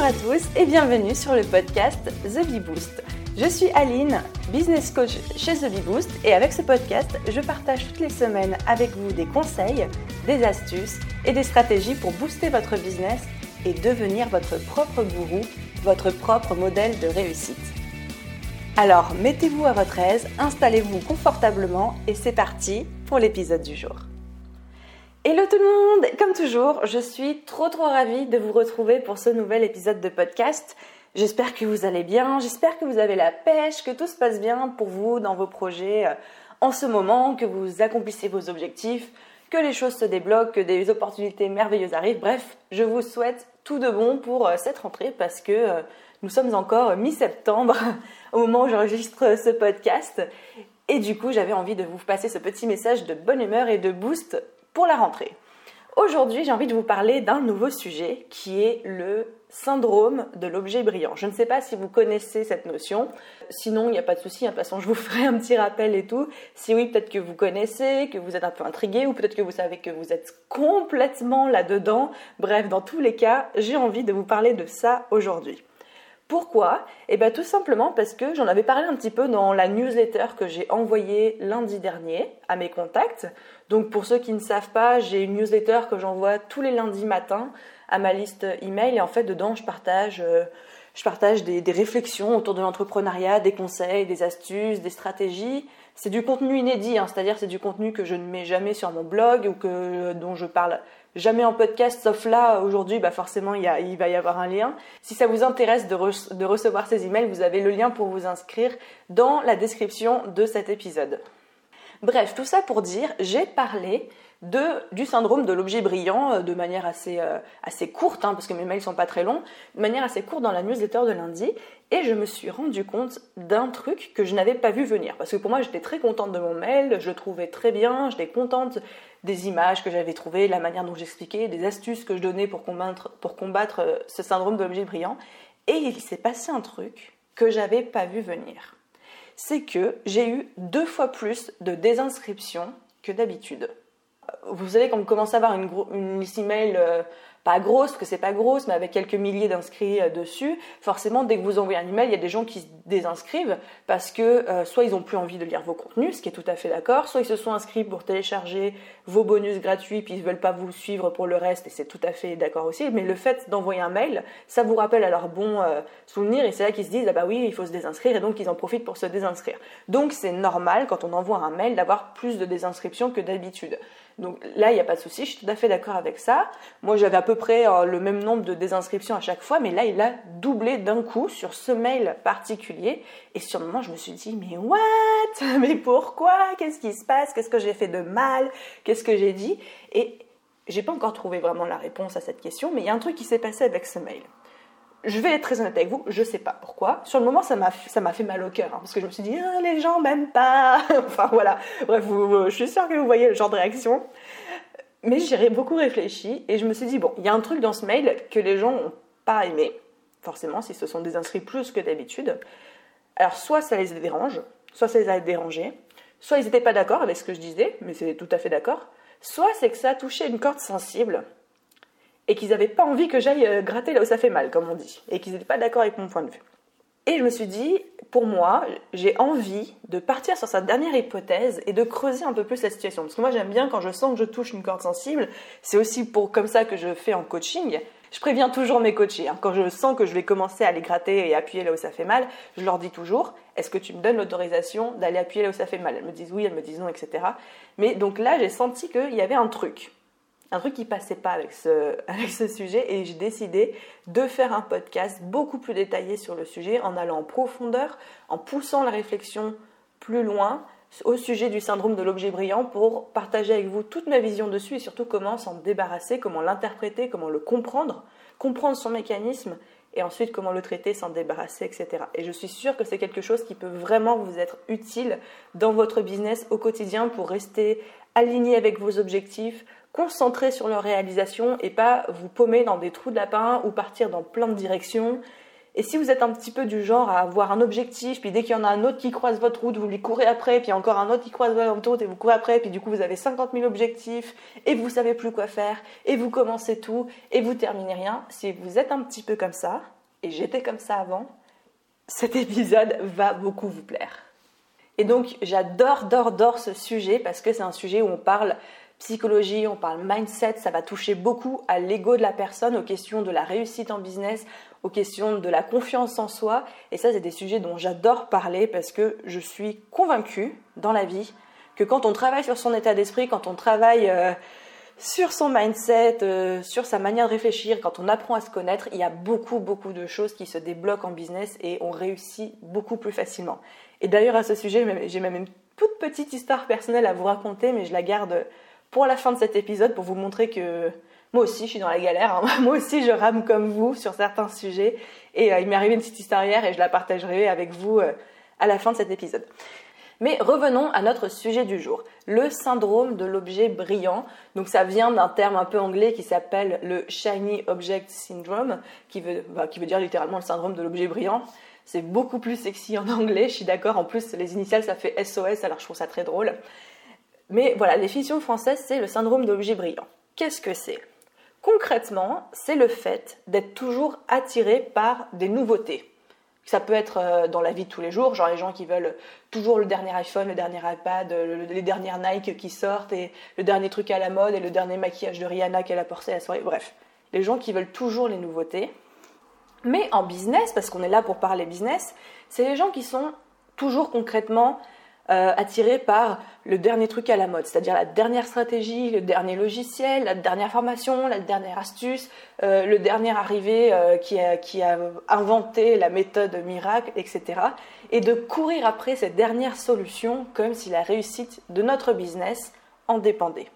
Bonjour à tous et bienvenue sur le podcast The Bee Boost. Je suis Aline, business coach chez The Bee Boost et avec ce podcast, je partage toutes les semaines avec vous des conseils, des astuces et des stratégies pour booster votre business et devenir votre propre gourou, votre propre modèle de réussite. Alors, mettez-vous à votre aise, installez-vous confortablement et c'est parti pour l'épisode du jour. Hello tout le monde Comme toujours, je suis trop trop ravie de vous retrouver pour ce nouvel épisode de podcast. J'espère que vous allez bien, j'espère que vous avez la pêche, que tout se passe bien pour vous dans vos projets euh, en ce moment, que vous accomplissez vos objectifs, que les choses se débloquent, que des opportunités merveilleuses arrivent. Bref, je vous souhaite tout de bon pour euh, cette rentrée parce que euh, nous sommes encore mi-septembre au moment où j'enregistre ce podcast. Et du coup, j'avais envie de vous passer ce petit message de bonne humeur et de boost pour la rentrée. Aujourd'hui, j'ai envie de vous parler d'un nouveau sujet qui est le syndrome de l'objet brillant. Je ne sais pas si vous connaissez cette notion, sinon il n'y a pas de souci, hein. de toute façon je vous ferai un petit rappel et tout. Si oui, peut-être que vous connaissez, que vous êtes un peu intrigué ou peut-être que vous savez que vous êtes complètement là-dedans. Bref, dans tous les cas, j'ai envie de vous parler de ça aujourd'hui. Pourquoi? Eh bien tout simplement parce que j'en avais parlé un petit peu dans la newsletter que j'ai envoyée lundi dernier à mes contacts. Donc pour ceux qui ne savent pas, j'ai une newsletter que j'envoie tous les lundis matins à ma liste email et en fait dedans je partage, euh, des, réflexions autour de l'entrepreneuriat, des conseils, des astuces, des stratégies. C'est du contenu inédit, hein, c'est-à-dire c'est du contenu que je ne mets jamais sur mon blog ou que, dont je parle jamais en podcast, sauf là, aujourd'hui, bah forcément, il, va y avoir un lien. Si ça vous intéresse de, de recevoir ces emails, vous avez le lien pour vous inscrire dans la description de cet épisode. Bref, tout ça pour dire, j'ai parlé du syndrome de l'objet brillant euh, de manière assez, euh, courte, hein, parce que mes mails sont pas très longs, de manière assez courte dans la newsletter de lundi, et je me suis rendu compte d'un truc que je n'avais pas vu venir. Parce que pour moi, j'étais très contente de mon mail, je le trouvais très bien, j'étais contente des images que j'avais trouvées, la manière dont j'expliquais, des astuces que je donnais pour combattre, pour combattre euh, ce syndrome de l'objet brillant. Et il s'est passé un truc que j'avais pas vu venir. C'est que j'ai eu deux fois plus de désinscriptions que d'habitude. Vous savez, quand vous commencez à avoir une, une email euh, pas grosse, parce que c'est pas grosse, mais avec quelques milliers d'inscrits euh, dessus, forcément, dès que vous envoyez un email, il y a des gens qui se désinscrivent parce que euh, soit ils ont plus envie de lire vos contenus, ce qui est tout à fait d'accord, soit ils se sont inscrits pour télécharger vos bonus gratuits, puis ils veulent pas vous suivre pour le reste, et c'est tout à fait d'accord aussi. Mais le fait d'envoyer un mail, ça vous rappelle à leur bon souvenir, et c'est là qu'ils se disent ah bah oui, il faut se désinscrire, et donc ils en profitent pour se désinscrire. Donc c'est normal quand on envoie un mail d'avoir plus de désinscriptions que d'habitude. Donc là, il n'y a pas de souci, je suis tout à fait d'accord avec ça. Moi, j'avais à peu près euh, le même nombre de désinscriptions à chaque fois, mais là, il a doublé d'un coup sur ce mail particulier. Et sur le moment, je me suis dit, mais what? Mais pourquoi? Qu'est-ce qui se passe? Qu'est-ce que j'ai fait de mal? Qu'est-ce que j'ai dit? Et j'ai pas encore trouvé vraiment la réponse à cette question, mais il y a un truc qui s'est passé avec ce mail je vais être très honnête avec vous, je sais pas pourquoi. Sur le moment, ça m'a fait mal au cœur hein, parce que je me suis dit ah, les gens m'aiment pas. enfin voilà. Bref, je suis sûre que vous voyez le genre de réaction. Mais j'ai beaucoup réfléchi et je me suis dit bon, il y a un truc dans ce mail que les gens n'ont pas aimé. Forcément, si ce sont des inscrits plus que d'habitude. Alors soit ça les dérange, soit ça les a dérangés, soit ils n'étaient pas d'accord avec ce que je disais, mais c'est tout à fait d'accord. Soit c'est que ça a touché une corde sensible et qu'ils n'avaient pas envie que j'aille euh, gratter là où ça fait mal, comme on dit, et qu'ils n'étaient pas d'accord avec mon point de vue. Et je me suis dit, pour moi, j'ai envie de partir sur cette dernière hypothèse et de creuser un peu plus la situation. Parce que moi, j'aime bien quand je sens que je touche une corde sensible. C'est aussi pour comme ça que je fais en coaching. Je préviens toujours mes coachés. Hein. Quand je sens que je vais commencer à les gratter et appuyer là où ça fait mal, je leur dis toujours Est-ce que tu me donnes l'autorisation d'aller appuyer là où ça fait mal? Elles me disent oui, elles me disent non, etc. Mais donc là, j'ai senti qu'il y avait un truc un truc qui passait pas avec ce, avec ce sujet et j'ai décidé de faire un podcast beaucoup plus détaillé sur le sujet en allant en profondeur, en poussant la réflexion plus loin au sujet du syndrome de l'objet brillant pour partager avec vous toute ma vision dessus et surtout comment s'en débarrasser, comment l'interpréter, comment le comprendre, comprendre son mécanisme et ensuite comment le traiter, s'en débarrasser, etc. Et je suis sûre que c'est quelque chose qui peut vraiment vous être utile dans votre business au quotidien pour rester aligné avec vos objectifs, concentrer sur leur réalisation et pas vous paumer dans des trous de lapin ou partir dans plein de directions Et si vous êtes un petit peu du genre à avoir un objectif, puis dès qu'il y en a un autre qui croise votre route, vous lui courez après, puis encore un autre qui croise votre route et vous courez après, puis du coup vous avez 50 000 objectifs et vous savez plus quoi faire, et vous commencez tout et vous terminez rien, si vous êtes un petit peu comme ça, et j'étais comme ça avant, cet épisode va beaucoup vous plaire. Et donc j'adore, adore, adore ce sujet parce que c'est un sujet où on parle psychologie, on parle mindset, ça va toucher beaucoup à l'ego de la personne, aux questions de la réussite en business, aux questions de la confiance en soi. Et ça, c'est des sujets dont j'adore parler parce que je suis convaincue dans la vie que quand on travaille sur son état d'esprit, quand on travaille euh, sur son mindset, euh, sur sa manière de réfléchir, quand on apprend à se connaître, il y a beaucoup, beaucoup de choses qui se débloquent en business et on réussit beaucoup plus facilement. Et d'ailleurs, à ce sujet, j'ai même une toute petite histoire personnelle à vous raconter, mais je la garde pour la fin de cet épisode pour vous montrer que moi aussi je suis dans la galère, hein. moi aussi je rame comme vous sur certains sujets et euh, il m'est arrivé une petite histoire hier et je la partagerai avec vous euh, à la fin de cet épisode. Mais revenons à notre sujet du jour, le syndrome de l'objet brillant. Donc ça vient d'un terme un peu anglais qui s'appelle le Shiny Object Syndrome, qui veut, bah, qui veut dire littéralement le syndrome de l'objet brillant. C'est beaucoup plus sexy en anglais, je suis d'accord. En plus, les initiales, ça fait SOS, alors je trouve ça très drôle. Mais voilà, la définition française, c'est le syndrome de l'objet brillant. Qu'est-ce que c'est? Concrètement, c'est le fait d'être toujours attiré par des nouveautés. Ça peut être euh, dans la vie de tous les jours, genre les gens qui veulent toujours le dernier iPhone, le dernier iPad, les dernières Nike qui sortent, et le dernier truc à la mode, et le dernier maquillage de Rihanna qu'elle a porté à la soirée. Bref, les gens qui veulent toujours les nouveautés. Mais en business, parce qu'on est là pour parler business, c'est les gens qui sont toujours concrètement euh, attiré par le dernier truc à la mode, c'est-à-dire la dernière stratégie, le dernier logiciel, la dernière formation, la dernière astuce, euh, le dernier arrivé euh, qui, a, qui, a, inventé la méthode miracle, etc. Et de courir après cette dernière solution comme si la réussite de notre business en dépendait.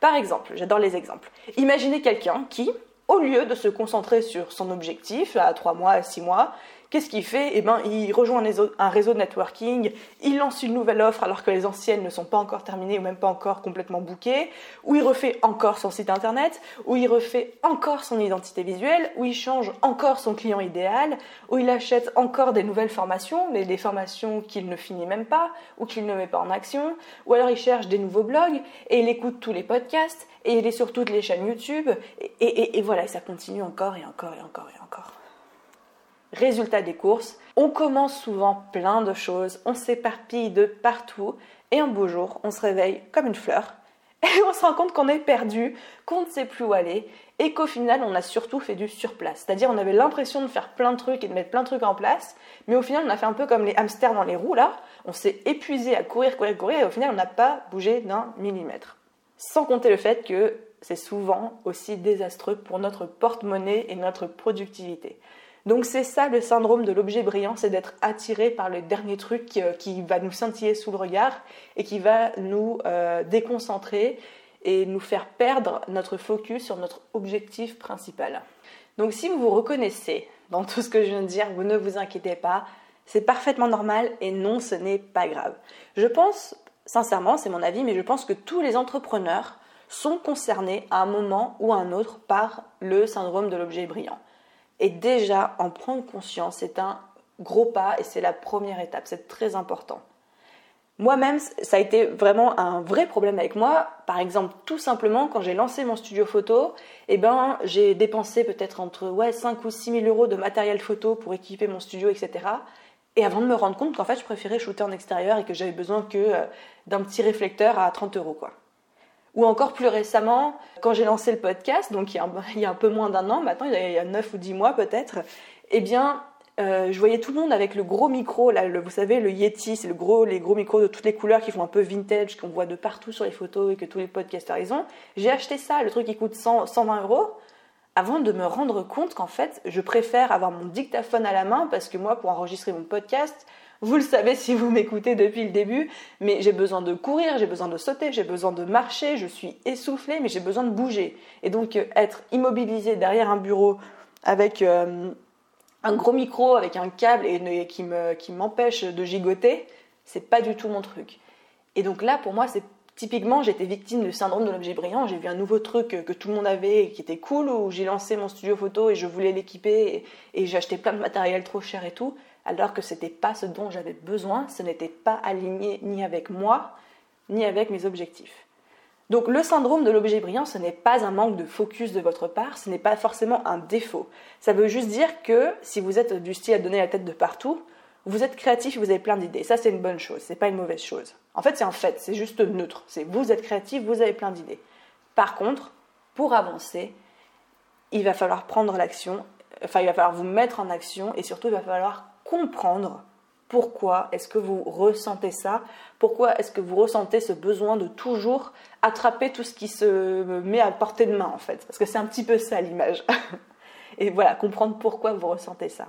Par exemple, j'adore les exemples. Imaginez quelqu'un qui, au lieu de se concentrer sur son objectif à 3 mois, à 6 mois, Qu'est-ce qu'il fait? Eh ben, il rejoint un réseau de networking, il lance une nouvelle offre alors que les anciennes ne sont pas encore terminées ou même pas encore complètement bookées, ou il refait encore son site internet, ou il refait encore son identité visuelle, ou il change encore son client idéal, ou il achète encore des nouvelles formations, mais des formations qu'il ne finit même pas, ou qu'il ne met pas en action, ou alors il cherche des nouveaux blogs, et il écoute tous les podcasts, et il est sur toutes les chaînes YouTube, et, et voilà, ça continue encore et encore et encore et encore. Résultat des courses, on commence souvent plein de choses, on s'éparpille de partout et un beau jour, on se réveille comme une fleur et on se rend compte qu'on est perdu, qu'on ne sait plus où aller et qu'au final, on a surtout fait du surplace. C'est-à-dire, on avait l'impression de faire plein de trucs et de mettre plein de trucs en place, mais au final, on a fait un peu comme les hamsters dans les roues là, on s'est épuisé à courir, courir, courir et au final, on n'a pas bougé d'un millimètre. Sans compter le fait que c'est souvent aussi désastreux pour notre porte-monnaie et notre productivité. Donc c'est ça le syndrome de l'objet brillant, c'est d'être attiré par le dernier truc euh, qui, va nous scintiller sous le regard et qui va nous euh, déconcentrer et nous faire perdre notre focus sur notre objectif principal. Donc si vous vous reconnaissez dans tout ce que je viens de dire, vous ne vous inquiétez pas, c'est parfaitement normal et non, ce n'est pas grave. Je pense, sincèrement, c'est mon avis, mais je pense que tous les entrepreneurs sont concernés à un moment ou à un autre par le syndrome de l'objet brillant. Et déjà, en prendre conscience, c'est un gros pas et c'est la première étape. C'est très important. Moi-même, ça a été vraiment un vrai problème avec moi. Par exemple, tout simplement, quand j'ai lancé mon studio photo, eh ben, j'ai dépensé peut-être entre ouais, 5 ou 6 000 euros de matériel photo pour équiper mon studio, etc. Et avant de me rendre compte qu'en fait, je préférais shooter en extérieur et que j'avais besoin que euh, d'un petit réflecteur à 30 euros, quoi. Ou encore plus récemment, quand j'ai lancé le podcast, donc il y a un, peu moins d'un an maintenant, il y a 9 ou 10 mois peut-être, eh bien, euh, je voyais tout le monde avec le gros micro, vous savez, le Yeti, c'est le gros, les gros micros de toutes les couleurs qui font un peu vintage, qu'on voit de partout sur les photos et que tous les podcasters ils ont. J'ai acheté ça, le truc qui coûte 100, 120 euros, avant de me rendre compte qu'en fait, je préfère avoir mon dictaphone à la main parce que moi, pour enregistrer mon podcast, vous le savez si vous m'écoutez depuis le début, mais j'ai besoin de courir, j'ai besoin de sauter, j'ai besoin de marcher, je suis essoufflée, mais j'ai besoin de bouger. Et donc euh, être immobilisé derrière un bureau avec euh, un gros micro, avec un câble et, qui m'empêche de gigoter, c'est pas du tout mon truc. Et donc là, pour moi, c'est Typiquement, j'étais victime du syndrome de l'objet brillant. J'ai vu un nouveau truc que tout le monde avait et qui était cool, où j'ai lancé mon studio photo et je voulais l'équiper et, j'ai acheté plein de matériel trop cher et tout, alors que c'était pas ce dont j'avais besoin, ce n'était pas aligné ni avec moi, ni avec mes objectifs. Donc le syndrome de l'objet brillant, ce n'est pas un manque de focus de votre part, ce n'est pas forcément un défaut. Ça veut juste dire que si vous êtes du style à donner la tête de partout, vous êtes créatif, vous avez plein d'idées. Ça, c'est une bonne chose, c'est pas une mauvaise chose. En fait, c'est un fait, c'est juste neutre. C'est vous êtes créatif, vous avez plein d'idées. Par contre, pour avancer, il va falloir prendre l'action, enfin, il va falloir vous mettre en action et surtout, il va falloir comprendre pourquoi est-ce que vous ressentez ça Pourquoi est-ce que vous ressentez ce besoin de toujours attraper tout ce qui se met à portée de main en fait Parce que c'est un petit peu ça l'image. Et voilà, comprendre pourquoi vous ressentez ça.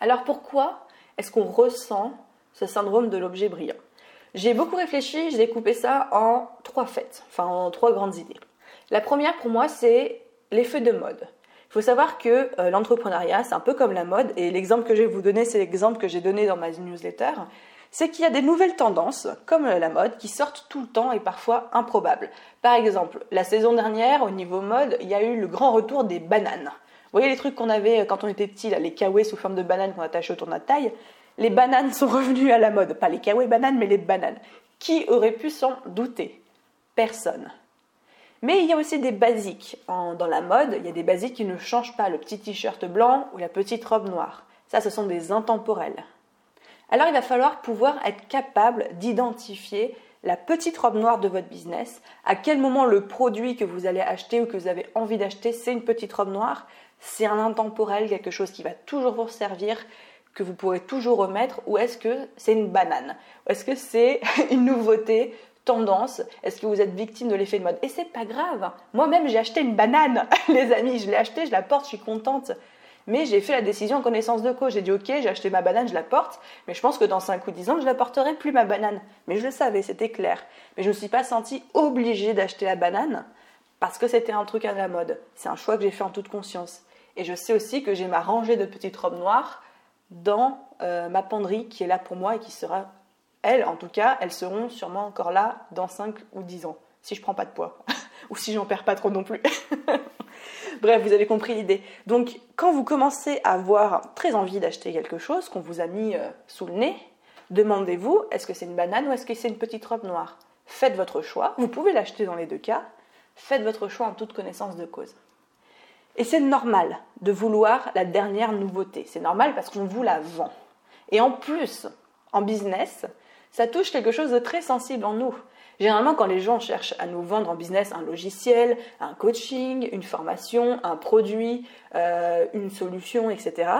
Alors pourquoi est-ce qu'on ressent ce syndrome de l'objet brillant? J'ai beaucoup réfléchi, j'ai découpé ça en trois faits, enfin en trois grandes idées. La première pour moi, c'est l'effet de mode. Il faut savoir que euh, l'entrepreneuriat, c'est un peu comme la mode, et l'exemple que je vais vous donner, c'est l'exemple que j'ai donné dans ma newsletter, c'est qu'il y a des nouvelles tendances, comme la mode, qui sortent tout le temps et parfois improbables. Par exemple, la saison dernière, au niveau mode, il y a eu le grand retour des bananes. Vous voyez les trucs qu'on avait quand on était petit, les kawaii sous forme de bananes qu'on attachait autour de notre taille? Les bananes sont revenues à la mode. Pas les kawaii bananes, mais les bananes. Qui aurait pu s'en douter? Personne. Mais il y a aussi des basiques. dans la mode, il y a des basiques qui ne changent pas, le petit t-shirt blanc ou la petite robe noire. Ça, ce sont des intemporels. Alors il va falloir pouvoir être capable d'identifier la petite robe noire de votre business, à quel moment le produit que vous allez acheter ou que vous avez envie d'acheter, c'est une petite robe noire, c'est un intemporel, quelque chose qui va toujours vous servir, que vous pourrez toujours remettre, ou est-ce que c'est une banane? Ou est-ce que c'est une nouveauté, tendance Est-ce que vous êtes victime de l'effet de mode? Et c'est pas grave. Moi-même, j'ai acheté une banane, les amis. Je l'ai achetée, je la porte, je suis contente. Mais j'ai fait la décision en connaissance de cause. J'ai dit, ok, j'ai acheté ma banane, je la porte. Mais je pense que dans 5 ou 10 ans, je la porterai plus, ma banane. Mais je le savais, c'était clair. Mais je ne me suis pas sentie obligée d'acheter la banane parce que c'était un truc à la mode. C'est un choix que j'ai fait en toute conscience. Et je sais aussi que j'ai ma rangée de petites robes noires dans euh, ma penderie qui est là pour moi et qui sera, elles en tout cas, elles seront sûrement encore là dans 5 ou 10 ans, si je prends pas de poids, ou si j'en perds pas trop non plus. Bref, vous avez compris l'idée. Donc, quand vous commencez à avoir très envie d'acheter quelque chose qu'on vous a mis euh, sous le nez, demandez-vous est-ce que c'est une banane ou est-ce que c'est une petite robe noire? Faites votre choix. Vous pouvez l'acheter dans les deux cas. Faites votre choix en toute connaissance de cause. Et c'est normal de vouloir la dernière nouveauté. C'est normal parce qu'on vous la vend. Et en plus, en business, ça touche quelque chose de très sensible en nous. Généralement, quand les gens cherchent à nous vendre en business un logiciel, un coaching, une formation, un produit, euh, une solution, etc.,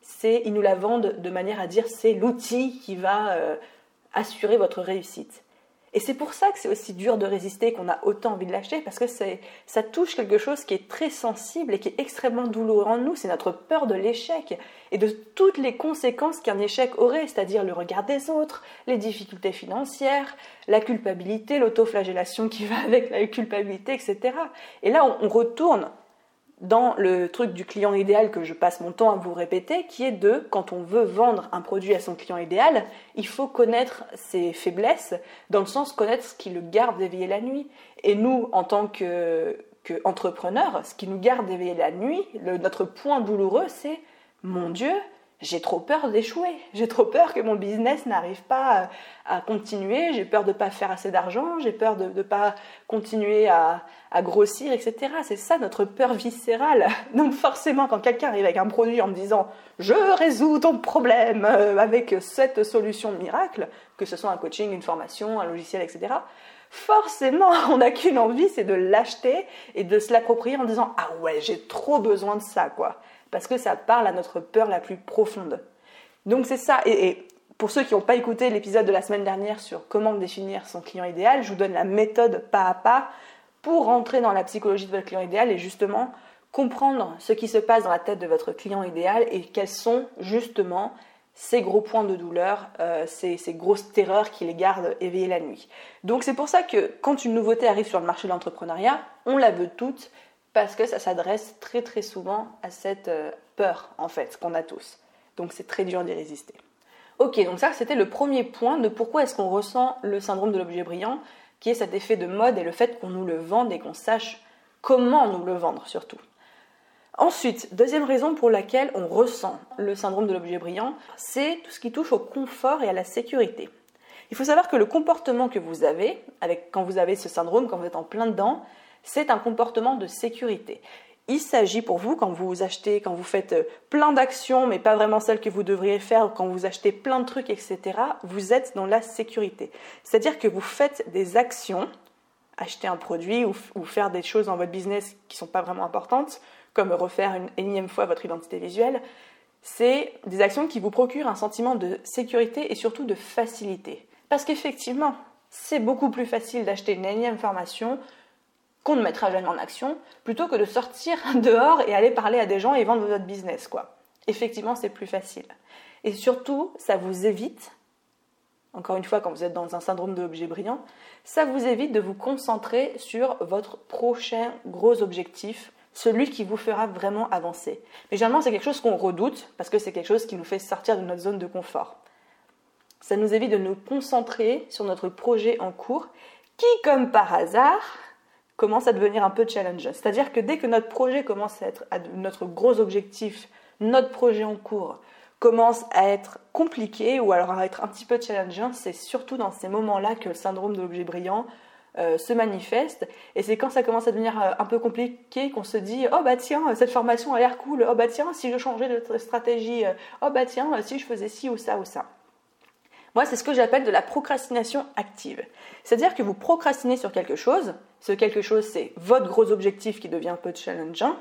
c'est ils nous la vendent de manière à dire c'est l'outil qui va euh, assurer votre réussite. Et c'est pour ça que c'est aussi dur de résister, qu'on a autant envie de l'acheter, parce que ça touche quelque chose qui est très sensible et qui est extrêmement douloureux en nous. C'est notre peur de l'échec et de toutes les conséquences qu'un échec aurait, c'est-à-dire le regard des autres, les difficultés financières, la culpabilité, l'autoflagellation qui va avec la culpabilité, etc. Et là, on retourne dans le truc du client idéal que je passe mon temps à vous répéter, qui est de, quand on veut vendre un produit à son client idéal, il faut connaître ses faiblesses, dans le sens connaître ce qui le garde d'éveiller la nuit. Et nous, en tant qu'entrepreneurs, ce qui nous garde d'éveiller la nuit, notre point douloureux, c'est, mon Dieu, j'ai trop peur d'échouer, j'ai trop peur que mon business n'arrive pas à, continuer, j'ai peur de ne pas faire assez d'argent, j'ai peur de ne pas continuer à, grossir, etc. C'est ça notre peur viscérale. Donc forcément, quand quelqu'un arrive avec un produit en me disant je résous ton problème euh, avec cette solution miracle, que ce soit un coaching, une formation, un logiciel, etc., forcément, on n'a qu'une envie, c'est de l'acheter et de se l'approprier en disant ah ouais, j'ai trop besoin de ça, quoi parce que ça parle à notre peur la plus profonde. Donc c'est ça, et, pour ceux qui n'ont pas écouté l'épisode de la semaine dernière sur comment définir son client idéal, je vous donne la méthode pas à pas pour rentrer dans la psychologie de votre client idéal et justement comprendre ce qui se passe dans la tête de votre client idéal et quels sont justement ces gros points de douleur, euh, ces, ces, grosses terreurs qui les gardent éveillés la nuit. Donc c'est pour ça que quand une nouveauté arrive sur le marché de l'entrepreneuriat, on la veut toute, parce que ça s'adresse très très souvent à cette euh, peur en fait qu'on a tous. Donc c'est très dur d'y résister. Ok, donc ça c'était le premier point de pourquoi est-ce qu'on ressent le syndrome de l'objet brillant, qui est cet effet de mode et le fait qu'on nous le vende et qu'on sache comment nous le vendre surtout. Ensuite, deuxième raison pour laquelle on ressent le syndrome de l'objet brillant, c'est tout ce qui touche au confort et à la sécurité. Il faut savoir que le comportement que vous avez, avec, quand vous avez ce syndrome, quand vous êtes en plein dedans, c'est un comportement de sécurité. Il s'agit pour vous, quand vous achetez, quand vous faites euh, plein d'actions, mais pas vraiment celles que vous devriez faire, quand vous achetez plein de trucs, etc., vous êtes dans la sécurité. C'est-à-dire que vous faites des actions, acheter un produit ou, ou faire des choses dans votre business qui ne sont pas vraiment importantes, comme refaire une énième fois votre identité visuelle, c'est des actions qui vous procurent un sentiment de sécurité et surtout de facilité. Parce qu'effectivement, c'est beaucoup plus facile d'acheter une énième formation qu'on ne mettra jamais en action, plutôt que de sortir dehors et aller parler à des gens et vendre votre business, quoi. Effectivement, c'est plus facile. Et surtout, ça vous évite, encore une fois, quand vous êtes dans un syndrome de l'objet brillant, ça vous évite de vous concentrer sur votre prochain gros objectif, celui qui vous fera vraiment avancer. Mais généralement, c'est quelque chose qu'on redoute parce que c'est quelque chose qui nous fait sortir de notre zone de confort. Ça nous évite de nous concentrer sur notre projet en cours qui, comme par hasard, commence à devenir un peu challengeant. C'est-à-dire que dès que notre projet commence à être notre gros objectif, notre projet en cours commence à être compliqué ou alors à être un petit peu challengeant, c'est surtout dans ces moments-là que le syndrome de l'objet brillant euh, se manifeste. Et c'est quand ça commence à devenir euh, un peu compliqué qu'on se dit Oh bah tiens, cette formation a l'air cool. Oh bah tiens, si je changeais de stratégie. Euh, oh bah tiens, si je faisais ci ou ça ou ça. Moi, c'est ce que j'appelle de la procrastination active. C'est-à-dire que vous procrastinez sur quelque chose. Ce quelque chose, c'est votre gros objectif qui devient un peu challengeant.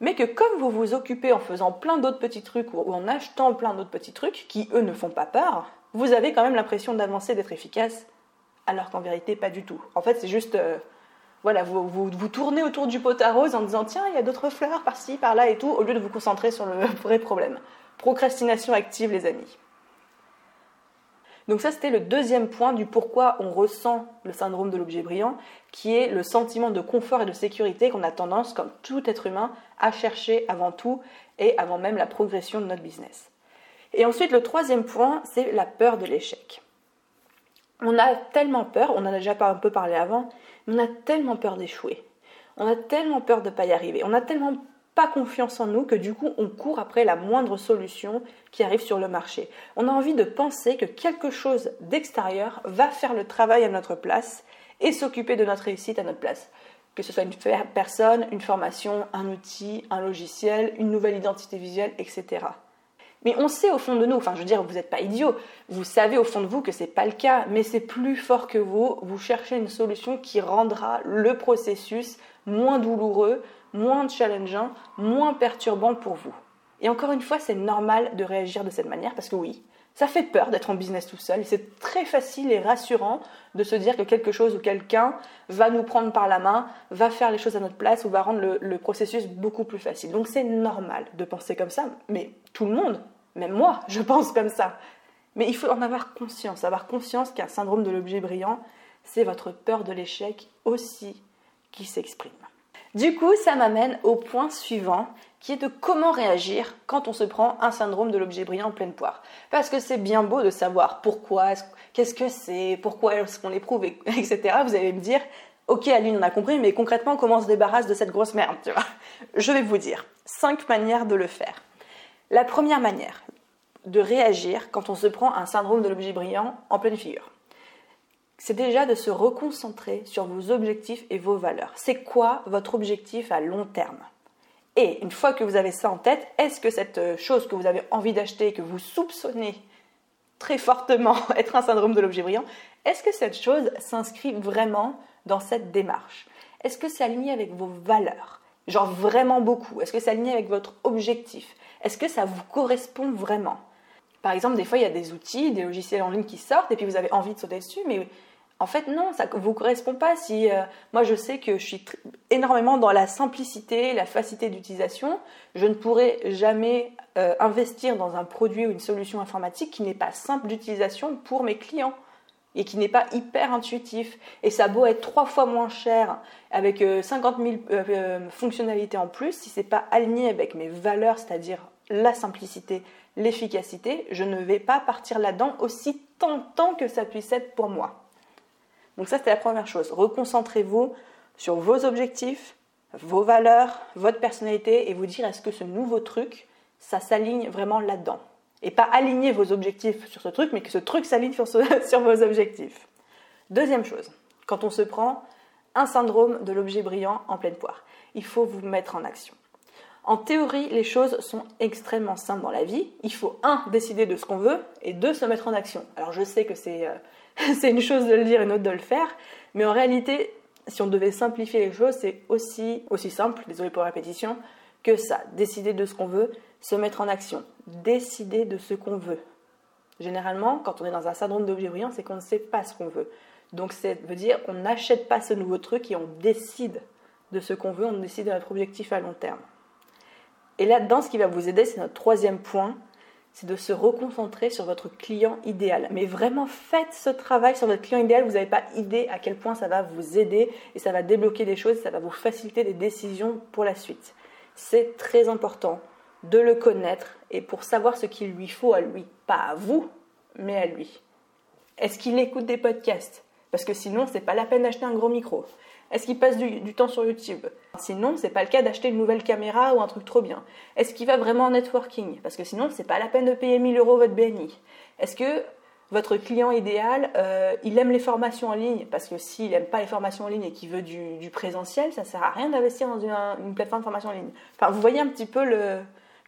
Mais que comme vous vous occupez en faisant plein d'autres petits trucs ou en achetant plein d'autres petits trucs qui, eux, ne font pas peur, vous avez quand même l'impression d'avancer, d'être efficace alors qu'en vérité, pas du tout. En fait, c'est juste, euh, voilà, vous, vous, tournez autour du pot à rose en disant, tiens, il y a d'autres fleurs par-ci, par-là et tout, au lieu de vous concentrer sur le vrai problème. Procrastination active, les amis. Donc ça, c'était le deuxième point du pourquoi on ressent le syndrome de l'objet brillant, qui est le sentiment de confort et de sécurité qu'on a tendance, comme tout être humain, à chercher avant tout et avant même la progression de notre business. Et ensuite, le troisième point, c'est la peur de l'échec on a tellement peur, on en a déjà un peu parlé avant, mais on a tellement peur d'échouer. On a tellement peur de ne pas y arriver. On a tellement pas confiance en nous que du coup on court après la moindre solution qui arrive sur le marché. On a envie de penser que quelque chose d'extérieur va faire le travail à notre place et s'occuper de notre réussite à notre place. Que ce soit une personne, une formation, un outil, un logiciel, une nouvelle identité visuelle, etc. Mais on sait au fond de nous, enfin je veux dire, vous n'êtes pas idiot, vous savez au fond de vous que ce n'est pas le cas, mais c'est plus fort que vous, vous cherchez une solution qui rendra le processus moins douloureux, moins challengeant, moins perturbant pour vous. Et encore une fois, c'est normal de réagir de cette manière parce que oui, ça fait peur d'être en business tout seul. C'est très facile et rassurant de se dire que quelque chose ou quelqu'un va nous prendre par la main, va faire les choses à notre place ou va rendre le, processus beaucoup plus facile. Donc c'est normal de penser comme ça, mais tout le monde, même moi, je pense comme ça. Mais il faut en avoir conscience, avoir conscience qu'un syndrome de l'objet brillant, c'est votre peur de l'échec aussi qui s'exprime. Du coup, ça m'amène au point suivant qui est de comment réagir quand on se prend un syndrome de l'objet brillant en pleine poire. Parce que c'est bien beau de savoir pourquoi, qu'est-ce que c'est, pourquoi est-ce qu'on éprouve, etc. Vous allez me dire, ok Aline, on a compris, mais concrètement, comment on se débarrasse de cette grosse merde, tu vois Je vais vous dire cinq manières de le faire. La première manière de réagir quand on se prend un syndrome de l'objet brillant en pleine figure, c'est déjà de se reconcentrer sur vos objectifs et vos valeurs. C'est quoi votre objectif à long terme? Et une fois que vous avez ça en tête, est-ce que cette euh, chose que vous avez envie d'acheter, que vous soupçonnez très fortement être un syndrome de l'objet brillant, est-ce que cette chose s'inscrit vraiment dans cette démarche? Est-ce que c'est aligné avec vos valeurs? Genre vraiment beaucoup? Est-ce que c'est aligné avec votre objectif? Est-ce que ça vous correspond vraiment? Par exemple, des fois, il y a des outils, des logiciels en ligne qui sortent et puis vous avez envie de sauter dessus, mais en fait, non, ça ne vous correspond pas. Si euh, moi je sais que je suis énormément dans la simplicité, la facilité d'utilisation, je ne pourrai jamais euh, investir dans un produit ou une solution informatique qui n'est pas simple d'utilisation pour mes clients et qui n'est pas hyper intuitif. Et ça a être trois fois moins cher, avec 50 euh, 000 fonctionnalités en plus, si c'est pas aligné avec mes valeurs, c'est-à-dire la simplicité, l'efficacité, je ne vais pas partir là-dedans aussi tentant que ça puisse être pour moi. Donc ça, c'était la première chose. Reconcentrez-vous sur vos objectifs, vos valeurs, votre personnalité et vous dire est-ce que ce nouveau truc, ça s'aligne vraiment là-dedans? Et pas aligner vos objectifs sur ce truc, mais que ce truc s'aligne sur, sur vos objectifs. Deuxième chose, quand on se prend un syndrome de l'objet brillant en pleine poire, il faut vous mettre en action. En théorie, les choses sont extrêmement simples dans la vie. Il faut, un, décider de ce qu'on veut, et deux, se mettre en action. Alors je sais que c'est euh, une chose de le dire et une autre de le faire, mais en réalité, si on devait simplifier les choses, c'est aussi, aussi simple, désolé pour la répétition, que ça. Décider de ce qu'on veut, se mettre en action. Décider de ce qu'on veut. Généralement, quand on est dans un syndrome d'objet brillant, c'est qu'on ne sait pas ce qu'on veut. Donc ça veut dire qu'on n'achète pas ce nouveau truc et on décide de ce qu'on veut, on décide de notre objectif à long terme. Et là-dedans, ce qui va vous aider, c'est notre troisième point, c'est de se reconcentrer sur votre client idéal. Mais vraiment, faites ce travail sur votre client idéal. Vous n'avez pas idée à quel point ça va vous aider et ça va débloquer des choses, ça va vous faciliter des décisions pour la suite. C'est très important de le connaître et pour savoir ce qu'il lui faut à lui, pas à vous, mais à lui. Est-ce qu'il écoute des podcasts? Parce que sinon, c'est pas la peine d'acheter un gros micro. Est-ce qu'il passe du, temps sur YouTube? Sinon, c'est pas le cas d'acheter une nouvelle caméra ou un truc trop bien. Est-ce qu'il va vraiment en networking? Parce que sinon, c'est pas la peine de payer 1000 euros votre BNI. Est-ce que votre client idéal, euh, il aime les formations en ligne? Parce que s'il n'aime pas les formations en ligne et qu'il veut du, présentiel, ça sert à rien d'investir dans une, plateforme de formation en ligne. Enfin, vous voyez un petit peu le,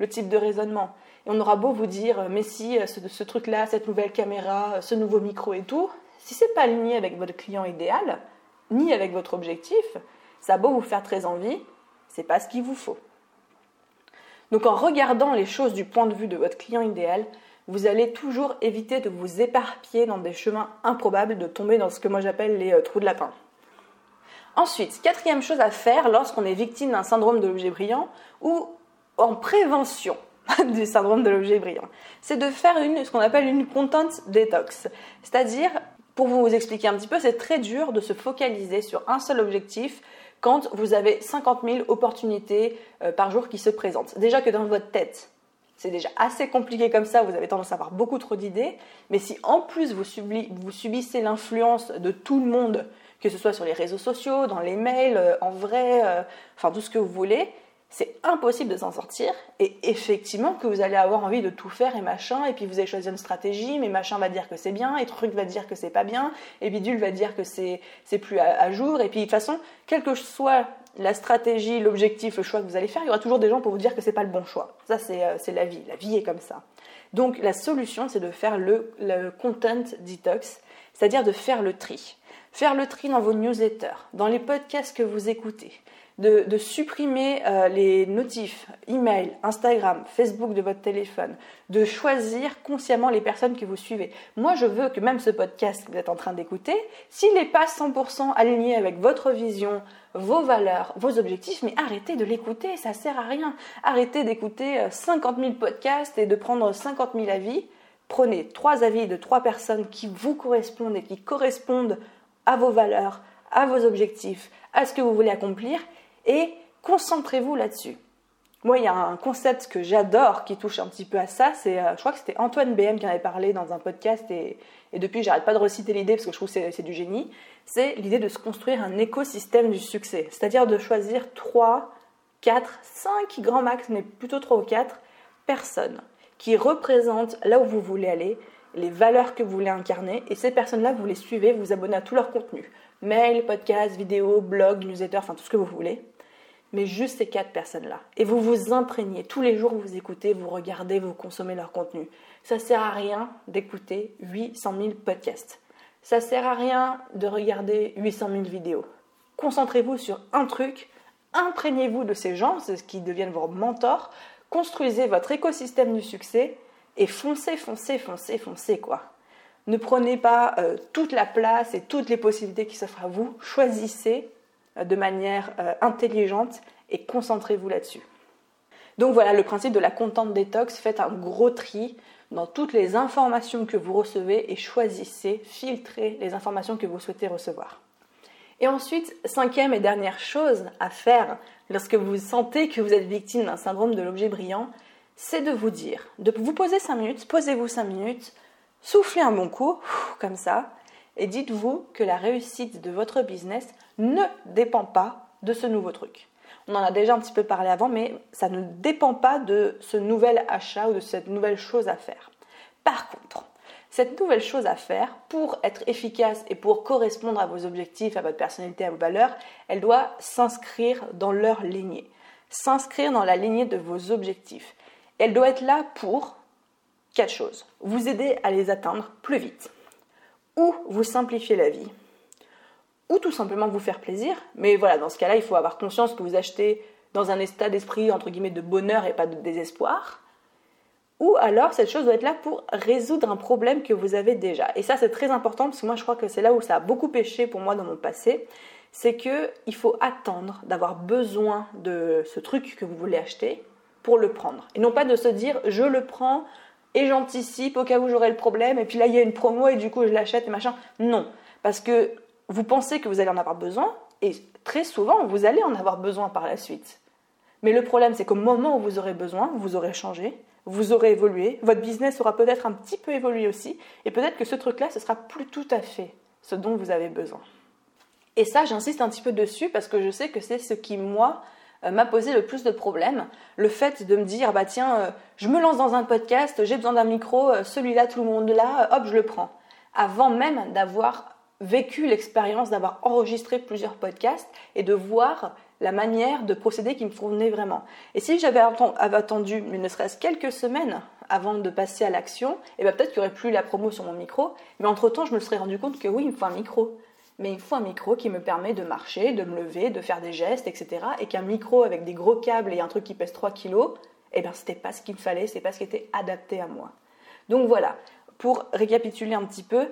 type de raisonnement. Et on aura beau vous dire, mais si ce, ce truc-là, cette nouvelle caméra, ce nouveau micro et tout, si c'est pas aligné avec votre client idéal, ni avec votre objectif, ça a beau vous faire très envie, c'est pas ce qu'il vous faut. Donc en regardant les choses du point de vue de votre client idéal, vous allez toujours éviter de vous éparpiller dans des chemins improbables, de tomber dans ce que moi j'appelle les euh, trous de lapin. Ensuite, quatrième chose à faire lorsqu'on est victime d'un syndrome de l'objet brillant ou en prévention du syndrome de l'objet brillant, c'est de faire ce qu'on appelle une content detox, c'est-à-dire pour vous expliquer un petit peu, c'est très dur de se focaliser sur un seul objectif quand vous avez 50 000 opportunités euh, par jour qui se présentent. Déjà que dans votre tête, c'est déjà assez compliqué comme ça, vous avez tendance à avoir beaucoup trop d'idées, mais si en plus vous, subissez l'influence de tout le monde, que ce soit sur les réseaux sociaux, dans les mails, euh, en vrai, euh, enfin tout ce que vous voulez, c'est impossible de s'en sortir. Et effectivement, que vous allez avoir envie de tout faire et machin, et puis vous allez choisir une stratégie, mais machin va dire que c'est bien, et truc va dire que c'est pas bien, et bidule va dire que c'est, plus à, jour. Et puis de toute façon, quelle que soit la stratégie, l'objectif, le choix que vous allez faire, il y aura toujours des gens pour vous dire que c'est pas le bon choix. Ça, c'est, euh, la vie. La vie est comme ça. Donc la solution, c'est de faire le, le content detox, c'est-à-dire de faire le tri. Faire le tri dans vos newsletters, dans les podcasts que vous écoutez, de, supprimer euh, les notifs, email, Instagram, Facebook de votre téléphone, de choisir consciemment les personnes que vous suivez. Moi, je veux que même ce podcast que vous êtes en train d'écouter, s'il n'est pas 100% aligné avec votre vision, vos valeurs, vos objectifs, mais arrêtez de l'écouter, ça sert à rien. Arrêtez d'écouter 50 euh, 000 podcasts et de prendre 50 000 avis. Prenez trois avis de trois personnes qui vous correspondent et qui correspondent à vos valeurs, à vos objectifs, à ce que vous voulez accomplir et concentrez-vous là-dessus. Moi, il y a un concept que j'adore qui touche un petit peu à ça. C'est, euh, je crois que c'était Antoine BM qui en avait parlé dans un podcast et, depuis, j'arrête pas de reciter l'idée parce que je trouve que c'est, du génie. C'est l'idée de se construire un écosystème du succès, c'est-à-dire de choisir 3, 4, 5 grands max, mais plutôt 3 ou 4 personnes qui représentent là où vous voulez aller, les valeurs que vous voulez incarner, et ces personnes-là, vous les suivez, vous vous abonnez à tout leur contenu. Mail, podcast, vidéo, blog, newsletter, enfin tout ce que vous voulez. Mais juste ces quatre personnes-là. Et vous vous imprégnez. Tous les jours, vous écoutez, vous regardez, vous consommez leur contenu. Ça sert à rien d'écouter 800 000 podcasts. Ça sert à rien de regarder 800 000 vidéos. Concentrez-vous sur un truc, imprégnez-vous de ces gens, c'est ce qui deviennent vos mentors, construisez votre écosystème du succès et foncez, foncez, foncez, foncez quoi. Ne prenez pas euh, toute la place et toutes les possibilités qui s'offrent à vous. Choisissez de manière euh, intelligente et concentrez-vous là-dessus. Donc voilà le principe de la content détox. Faites un gros tri dans toutes les informations que vous recevez et choisissez, filtrez les informations que vous souhaitez recevoir. Et ensuite, cinquième et dernière chose à faire lorsque vous sentez que vous êtes victime d'un syndrome de l'objet brillant, c'est de vous dire, de vous poser 5 minutes, posez-vous 5 minutes, soufflez un bon coup, comme ça, et dites-vous que la réussite de votre business ne dépend pas de ce nouveau truc. On en a déjà un petit peu parlé avant, mais ça ne dépend pas de ce nouvel achat ou de cette nouvelle chose à faire. Par contre, cette nouvelle chose à faire, pour être efficace et pour correspondre à vos objectifs, à votre personnalité, à vos valeurs, elle doit s'inscrire dans leur lignée, s'inscrire dans la lignée de vos objectifs. Elle doit être là pour quatre choses. Vous aider à les atteindre plus vite, ou vous simplifier la vie, ou tout simplement vous faire plaisir. Mais voilà, dans ce cas-là, il faut avoir conscience que vous achetez dans un état d'esprit entre guillemets de bonheur et pas de désespoir. Ou alors cette chose doit être là pour résoudre un problème que vous avez déjà. Et ça c'est très important parce que moi je crois que c'est là où ça a beaucoup péché pour moi dans mon passé, c'est que il faut attendre d'avoir besoin de ce truc que vous voulez acheter pour le prendre. Et non pas de se dire je le prends et j'anticipe au cas où j'aurai le problème et puis là il y a une promo et du coup je l'achète et machin. Non, parce que vous pensez que vous allez en avoir besoin, et très souvent, vous allez en avoir besoin par la suite. Mais le problème, c'est qu'au moment où vous aurez besoin, vous aurez changé, vous aurez évolué, votre business aura peut-être un petit peu évolué aussi, et peut-être que ce truc-là, ce sera plus tout à fait ce dont vous avez besoin. Et ça, j'insiste un petit peu dessus parce que je sais que c'est ce qui, moi, euh, m'a posé le plus de problèmes. Le fait de me dire, bah tiens, euh, je me lance dans un podcast, j'ai besoin d'un micro, euh, celui-là, tout le monde là, hop, je le prends. Avant même d'avoir vécu l'expérience d'avoir enregistré plusieurs podcasts et de voir la manière de procéder qui me convenait vraiment. Et si j'avais attendu, mais ne serait-ce quelques semaines avant de passer à l'action, et eh bien peut-être qu'il n'y aurait plus la promo sur mon micro, mais entre-temps, je me serais rendu compte que oui, il me faut un micro. Mais il faut un micro qui me permet de marcher, de me lever, de faire des gestes, etc. Et qu'un micro avec des gros câbles et un truc qui pèse 3 kilos, eh bien c'était pas ce qu'il me fallait, c'est pas ce qui était adapté à moi. Donc voilà, pour récapituler un petit peu,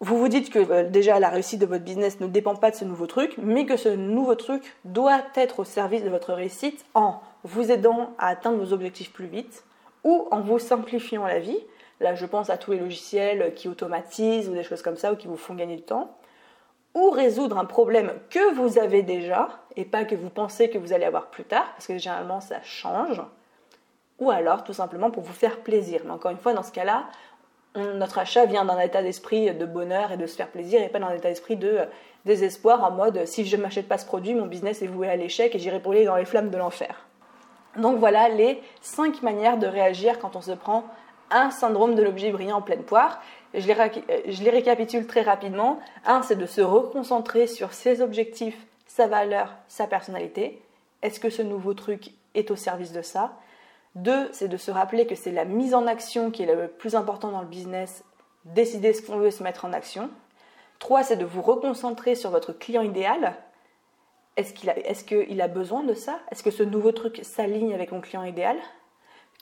vous vous dites que euh, déjà la réussite de votre business ne dépend pas de ce nouveau truc, mais que ce nouveau truc doit être au service de votre réussite en vous aidant à atteindre vos objectifs plus vite ou en vous simplifiant la vie. Là, je pense à tous les logiciels qui automatisent ou des choses comme ça ou qui vous font gagner du temps. Ou résoudre un problème que vous avez déjà et pas que vous pensez que vous allez avoir plus tard, parce que généralement ça change. Ou alors tout simplement pour vous faire plaisir. Mais encore une fois, dans ce cas-là, notre achat vient d'un état d'esprit de bonheur et de se faire plaisir et pas d'un état d'esprit de euh, désespoir en mode si je ne m'achète pas ce produit, mon business est voué à l'échec et j'irai brûler dans les flammes de l'enfer. Donc voilà les 5 manières de réagir quand on se prend un syndrome de l'objet brillant en pleine poire. Je les, euh, je les récapitule très rapidement. Un, c'est de se reconcentrer sur ses objectifs, sa valeur, sa personnalité. Est-ce que ce nouveau truc est au service de ça? Deux, c'est de se rappeler que c'est la mise en action qui est le plus important dans le business, décider ce qu'on veut se mettre en action. Trois, c'est de vous reconcentrer sur votre client idéal. Est-ce qu'il a, a, besoin de ça? Est-ce que ce nouveau truc s'aligne avec mon client idéal?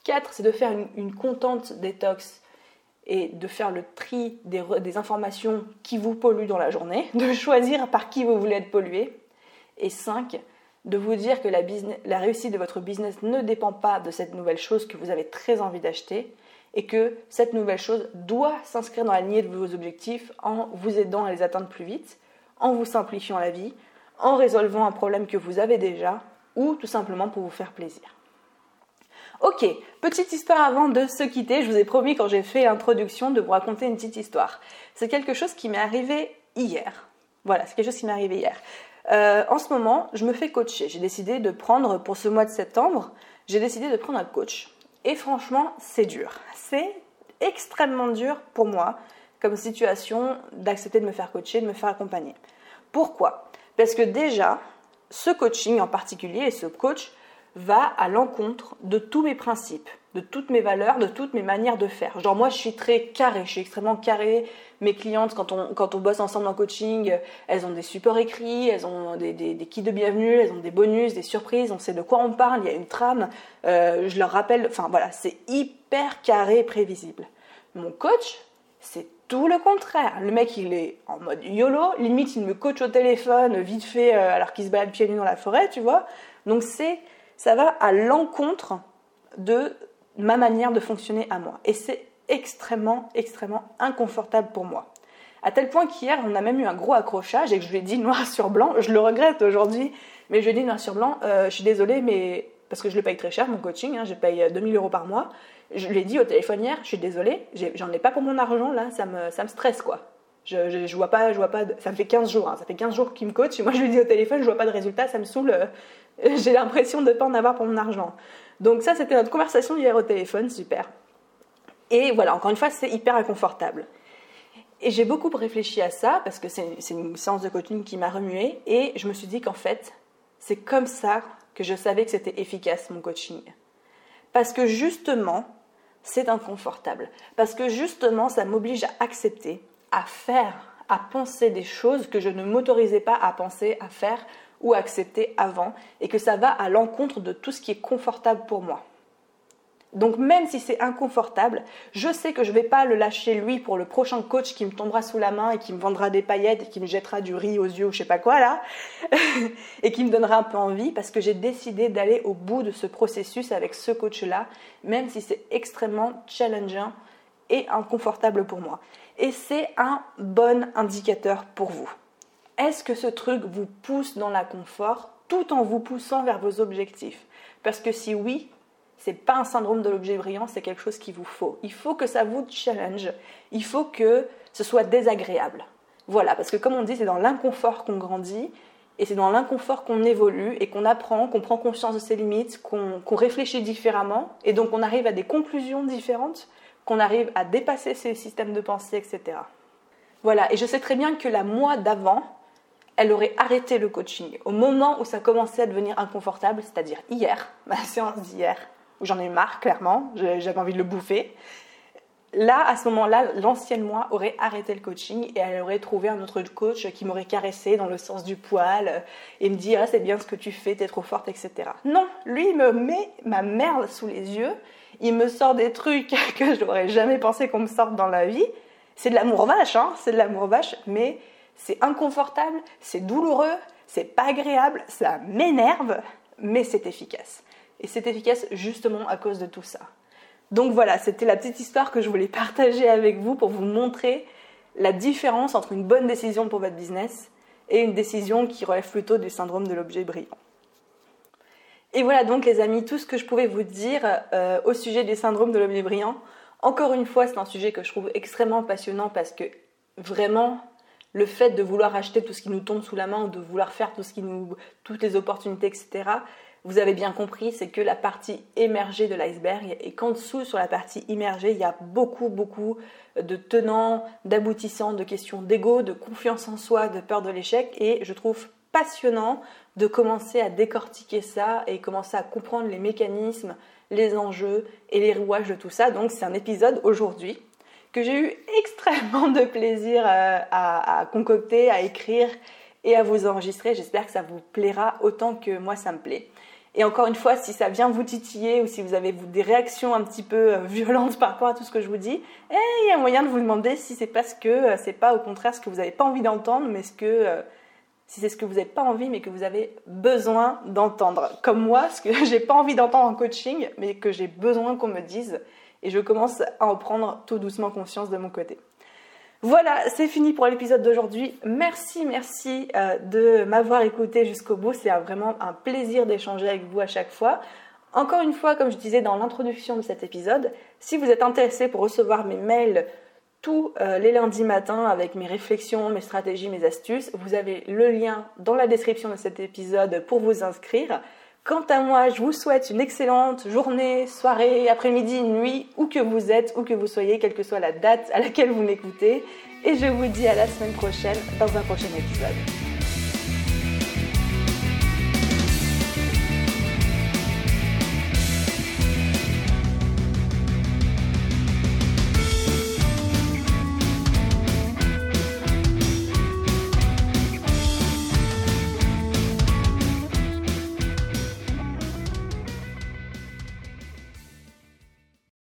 Quatre, c'est de faire une, contente détox et de faire le tri des, des, informations qui vous polluent dans la journée, de choisir par qui vous voulez être pollué. Et cinq, de vous dire que la, réussite de votre business ne dépend pas de cette nouvelle chose que vous avez très envie d'acheter et que cette nouvelle chose doit s'inscrire dans la lignée de vos objectifs en vous aidant à les atteindre plus vite, en vous simplifiant la vie, en résolvant un problème que vous avez déjà ou tout simplement pour vous faire plaisir. Ok, petite histoire avant de se quitter. Je vous ai promis quand j'ai fait l'introduction de vous raconter une petite histoire. C'est quelque chose qui m'est arrivé hier. Voilà, c'est quelque chose qui m'est arrivé hier. Euh, en ce moment, je me fais coacher. J'ai décidé de prendre, pour ce mois de septembre, j'ai décidé de prendre un coach. Et franchement, c'est dur. C'est extrêmement dur pour moi comme situation d'accepter de me faire coacher, de me faire accompagner. Pourquoi? Parce que déjà, ce coaching en particulier et ce coach va à l'encontre de tous mes principes, de toutes mes valeurs, de toutes mes manières de faire. Genre moi je suis très carré, je suis extrêmement carré. Mes clientes quand on, quand on bosse ensemble en coaching, elles ont des supports écrits, elles ont des, des, kits de bienvenue, elles ont des bonus, des surprises, on sait de quoi on parle, il y a une trame. Euh, je leur rappelle, enfin voilà, c'est hyper carré et prévisible. Mon coach, c'est tout le contraire. Le mec, il est en mode YOLO, limite il me coach au téléphone vite fait euh, alors qu'il se balade pieds nus dans la forêt, tu vois. Donc c'est ça va à l'encontre de ma manière de fonctionner à moi. Et c'est extrêmement, extrêmement inconfortable pour moi. À tel point qu'hier, on a même eu un gros accrochage et que je lui ai dit noir sur blanc, je le regrette aujourd'hui, mais je lui ai dit noir sur blanc, euh, je suis désolée, mais parce que je le paye très cher, mon coaching, hein, je paye 2000 euros par mois. Je lui ai dit au téléphone hier, je suis désolée, j'en ai, pas pour mon argent là, ça me, ça me stresse quoi. Je, je, vois pas, je vois pas, ça me fait 15 jours, hein. ça fait 15 jours qu'il me coach et moi je lui dis au téléphone, je vois pas de résultat, ça me saoule, euh, j'ai l'impression de pas en avoir pour mon argent. Donc ça, c'était notre conversation hier au téléphone, super. Et voilà, encore une fois, c'est hyper inconfortable. Et j'ai beaucoup réfléchi à ça parce que c'est une séance de coaching qui m'a remué et je me suis dit qu'en fait, c'est comme ça que je savais que c'était efficace mon coaching. Parce que justement, c'est inconfortable. Parce que justement, ça m'oblige à accepter, à faire, à penser des choses que je ne m'autorisais pas à penser, à faire ou à accepter avant, et que ça va à l'encontre de tout ce qui est confortable pour moi. Donc même si c'est inconfortable, je sais que je ne vais pas le lâcher lui pour le prochain coach qui me tombera sous la main et qui me vendra des paillettes et qui me jettera du riz aux yeux ou je sais pas quoi là, et qui me donnera un peu envie parce que j'ai décidé d'aller au bout de ce processus avec ce coach-là, même si c'est extrêmement challengeant et inconfortable pour moi. Et c'est un bon indicateur pour vous. Est-ce que ce truc vous pousse dans l'inconfort tout en vous poussant vers vos objectifs? Parce que si oui, c'est pas un syndrome de l'objet brillant, c'est quelque chose qu'il vous faut. Il faut que ça vous challenge. Il faut que ce soit désagréable. Voilà, parce que comme on dit, c'est dans l'inconfort qu'on grandit et c'est dans l'inconfort qu'on évolue et qu'on apprend, qu'on prend conscience de ses limites, qu'on réfléchit différemment et donc on arrive à des conclusions différentes, qu'on arrive à dépasser ses systèmes de pensée, etc. Voilà, et je sais très bien que la moi d'avant, elle aurait arrêté le coaching au moment où ça commençait à devenir inconfortable, c'est-à-dire hier, ma séance d'hier où j'en ai marre, clairement, j'avais envie de le bouffer. Là, à ce moment-là, l'ancienne moi aurait arrêté le coaching et elle aurait trouvé un autre coach qui m'aurait caressé dans le sens du poil et me dit Ah, c'est bien ce que tu fais, t'es trop forte, etc. Non, lui, il me met ma merde sous les yeux, il me sort des trucs que je n'aurais jamais pensé qu'on me sorte dans la vie. C'est de l'amour vache, hein, c'est de l'amour vache, mais c'est inconfortable, c'est douloureux, c'est pas agréable, ça m'énerve, mais c'est efficace. Et c'est efficace justement à cause de tout ça. Donc voilà, c'était la petite histoire que je voulais partager avec vous pour vous montrer la différence entre une bonne décision pour votre business et une décision qui relève plutôt du syndrome de l'objet brillant. Et voilà donc les amis, tout ce que je pouvais vous dire euh, au sujet du syndrome de l'objet brillant. Encore une fois, c'est un sujet que je trouve extrêmement passionnant parce que vraiment, le fait de vouloir acheter tout ce qui nous tombe sous la main ou de vouloir faire tout ce qui nous, toutes les opportunités, etc., vous avez bien compris, c'est que la partie émergée de l'iceberg et qu'en dessous, sur la partie immergée, il y a beaucoup, beaucoup de tenants, d'aboutissants, de questions d'ego, de confiance en soi, de peur de l'échec. Et je trouve passionnant de commencer à décortiquer ça et commencer à comprendre les mécanismes, les enjeux et les rouages de tout ça. Donc c'est un épisode aujourd'hui j'ai eu extrêmement de plaisir euh, à, concocter, à écrire et à vous enregistrer. J'espère que ça vous plaira autant que moi ça me plaît. Et encore une fois, si ça vient vous titiller ou si vous avez des réactions un petit peu euh, violentes par rapport à tout ce que je vous dis, eh, il y a moyen de vous demander si c'est parce que euh, c'est pas au contraire ce que vous n'avez pas envie d'entendre, mais ce que si c'est ce que vous n'avez pas envie, mais que vous avez besoin d'entendre. Comme moi, ce que j'ai pas envie d'entendre en coaching, mais que j'ai besoin qu'on me dise, et je commence à en prendre tout doucement conscience de mon côté. Voilà, c'est fini pour l'épisode d'aujourd'hui. Merci, merci euh, de m'avoir écouté jusqu'au bout. C'est vraiment un plaisir d'échanger avec vous à chaque fois. Encore une fois, comme je disais dans l'introduction de cet épisode, si vous êtes intéressé pour recevoir mes mails tous euh, les lundis matins avec mes réflexions, mes stratégies, mes astuces, vous avez le lien dans la description de cet épisode pour vous inscrire. Quant à moi, je vous souhaite une excellente journée, soirée, après-midi, nuit, où que vous êtes, où que vous soyez, quelle que soit la date à laquelle vous m'écoutez. Et je vous dis à la semaine prochaine dans un prochain épisode.